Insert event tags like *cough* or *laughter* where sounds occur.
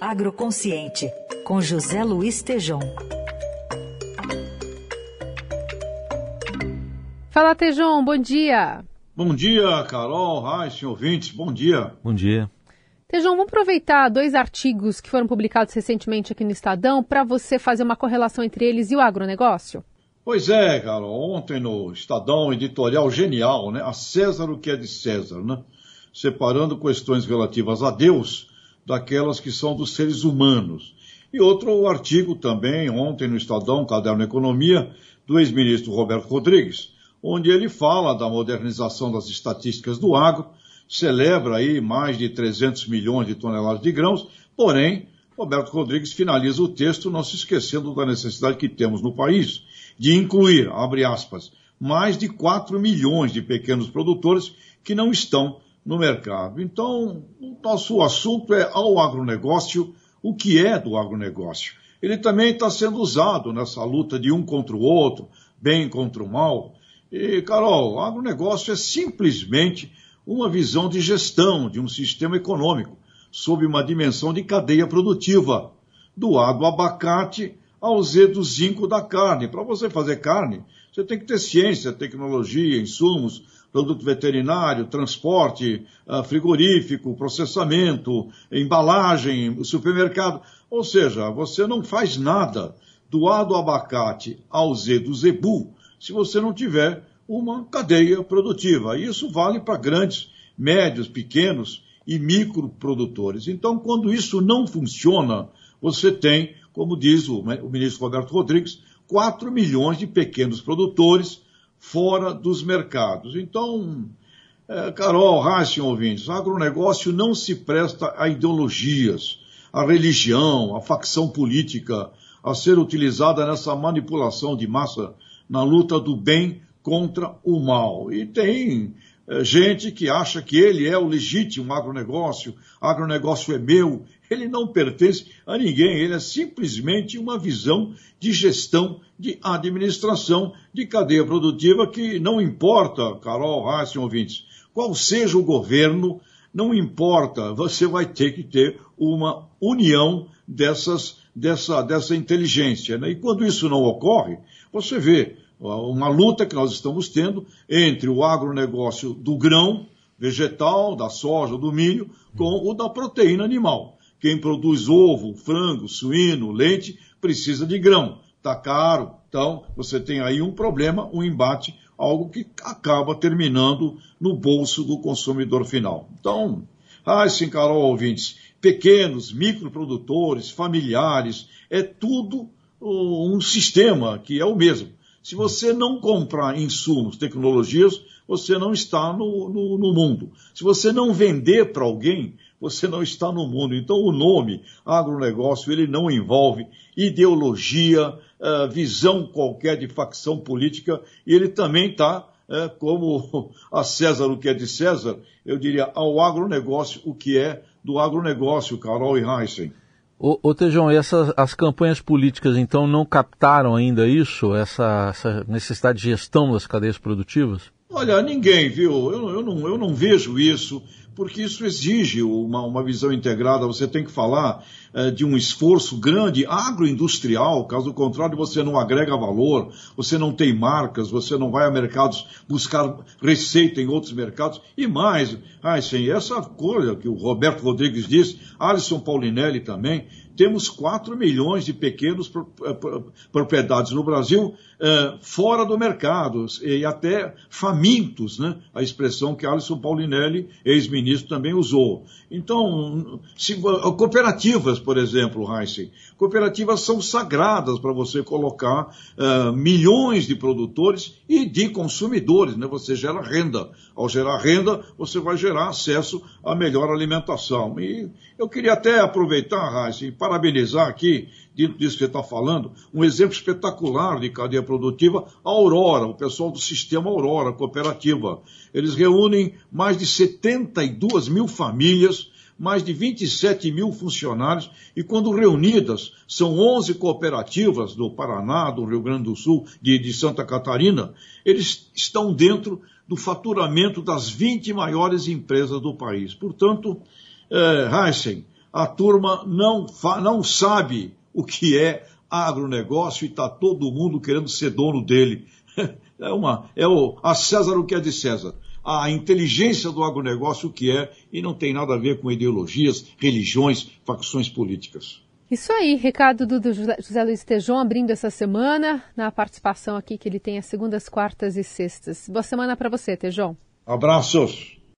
Agroconsciente, com José Luiz Tejom. Fala, Tejom, bom dia. Bom dia, Carol, Raíssa, ouvintes, bom dia. Bom dia. Tejão, vamos aproveitar dois artigos que foram publicados recentemente aqui no Estadão para você fazer uma correlação entre eles e o agronegócio? Pois é, Carol. Ontem no Estadão, editorial genial, né? A César o que é de César, né? Separando questões relativas a Deus daquelas que são dos seres humanos. E outro artigo também, ontem no Estadão, Caderno Economia, do ex-ministro Roberto Rodrigues, onde ele fala da modernização das estatísticas do agro, celebra aí mais de 300 milhões de toneladas de grãos, porém, Roberto Rodrigues finaliza o texto não se esquecendo da necessidade que temos no país de incluir, abre aspas, mais de 4 milhões de pequenos produtores que não estão no mercado. Então, o nosso assunto é ao agronegócio, o que é do agronegócio. Ele também está sendo usado nessa luta de um contra o outro, bem contra o mal. E, Carol, o agronegócio é simplesmente uma visão de gestão de um sistema econômico, sob uma dimensão de cadeia produtiva, do A do abacate ao Z do zinco da carne. Para você fazer carne, você tem que ter ciência, tecnologia, insumos, produto veterinário, transporte, ah, frigorífico, processamento, embalagem, supermercado. Ou seja, você não faz nada do A do abacate ao Z do zebu se você não tiver uma cadeia produtiva. Isso vale para grandes, médios, pequenos e microprodutores. Então, quando isso não funciona, você tem, como diz o, o ministro Roberto Rodrigues, 4 milhões de pequenos produtores fora dos mercados. Então, é, Carol, Raíssa ouvintes, o agronegócio não se presta a ideologias, a religião, a facção política, a ser utilizada nessa manipulação de massa na luta do bem contra o mal. E tem gente que acha que ele é o legítimo agronegócio, agronegócio é meu, ele não pertence a ninguém, ele é simplesmente uma visão de gestão, de administração, de cadeia produtiva que não importa, Carol, Hassan, ouvintes, qual seja o governo, não importa, você vai ter que ter uma união dessas, dessa, dessa inteligência. Né? E quando isso não ocorre, você vê uma luta que nós estamos tendo entre o agronegócio do grão vegetal, da soja, do milho, com o da proteína animal. Quem produz ovo, frango, suíno, leite, precisa de grão. Está caro. Então, você tem aí um problema, um embate, algo que acaba terminando no bolso do consumidor final. Então, ai, sim, Carol, ouvintes, pequenos, microprodutores, familiares, é tudo um sistema que é o mesmo. Se você não comprar insumos, tecnologias, você não está no, no, no mundo. Se você não vender para alguém, você não está no mundo. Então, o nome agronegócio, ele não envolve ideologia, uh, visão qualquer de facção política, e ele também está, uh, como a César o que é de César, eu diria ao agronegócio o que é do agronegócio, Carol e Heisen. Ô, ô Tejão, essas, as campanhas políticas, então, não captaram ainda isso, essa, essa necessidade de gestão das cadeias produtivas? Olha, ninguém, viu? Eu, eu, não, eu não vejo isso porque isso exige uma, uma visão integrada. Você tem que falar é, de um esforço grande agroindustrial, caso contrário, você não agrega valor, você não tem marcas, você não vai a mercados buscar receita em outros mercados. E mais, ai, sim, essa coisa que o Roberto Rodrigues disse, Alisson Paulinelli também, temos 4 milhões de pequenos eh, propriedades no Brasil eh, fora do mercado e até famintos, né? A expressão que Alisson Paulinelli, ex-ministro, também usou. Então, se, cooperativas, por exemplo, Heisen, cooperativas são sagradas para você colocar uh, milhões de produtores e de consumidores, né? Você gera renda. Ao gerar renda, você vai gerar acesso à melhor alimentação. E eu queria até aproveitar, Heisen, parabenizar aqui, dentro disso que você está falando, um exemplo espetacular de cadeia produtiva, a Aurora, o pessoal do sistema Aurora Cooperativa. Eles reúnem mais de 72 mil famílias, mais de 27 mil funcionários, e quando reunidas, são 11 cooperativas do Paraná, do Rio Grande do Sul, de, de Santa Catarina, eles estão dentro do faturamento das 20 maiores empresas do país. Portanto, é, Heisen, a turma não, não sabe o que é agronegócio e está todo mundo querendo ser dono dele. *laughs* É, uma, é o, a César o que é de César. A inteligência do agronegócio o que é e não tem nada a ver com ideologias, religiões, facções políticas. Isso aí, recado do, do José Luiz Tejon abrindo essa semana, na participação aqui que ele tem às segundas, quartas e sextas. Boa semana para você, Tejon. Abraços.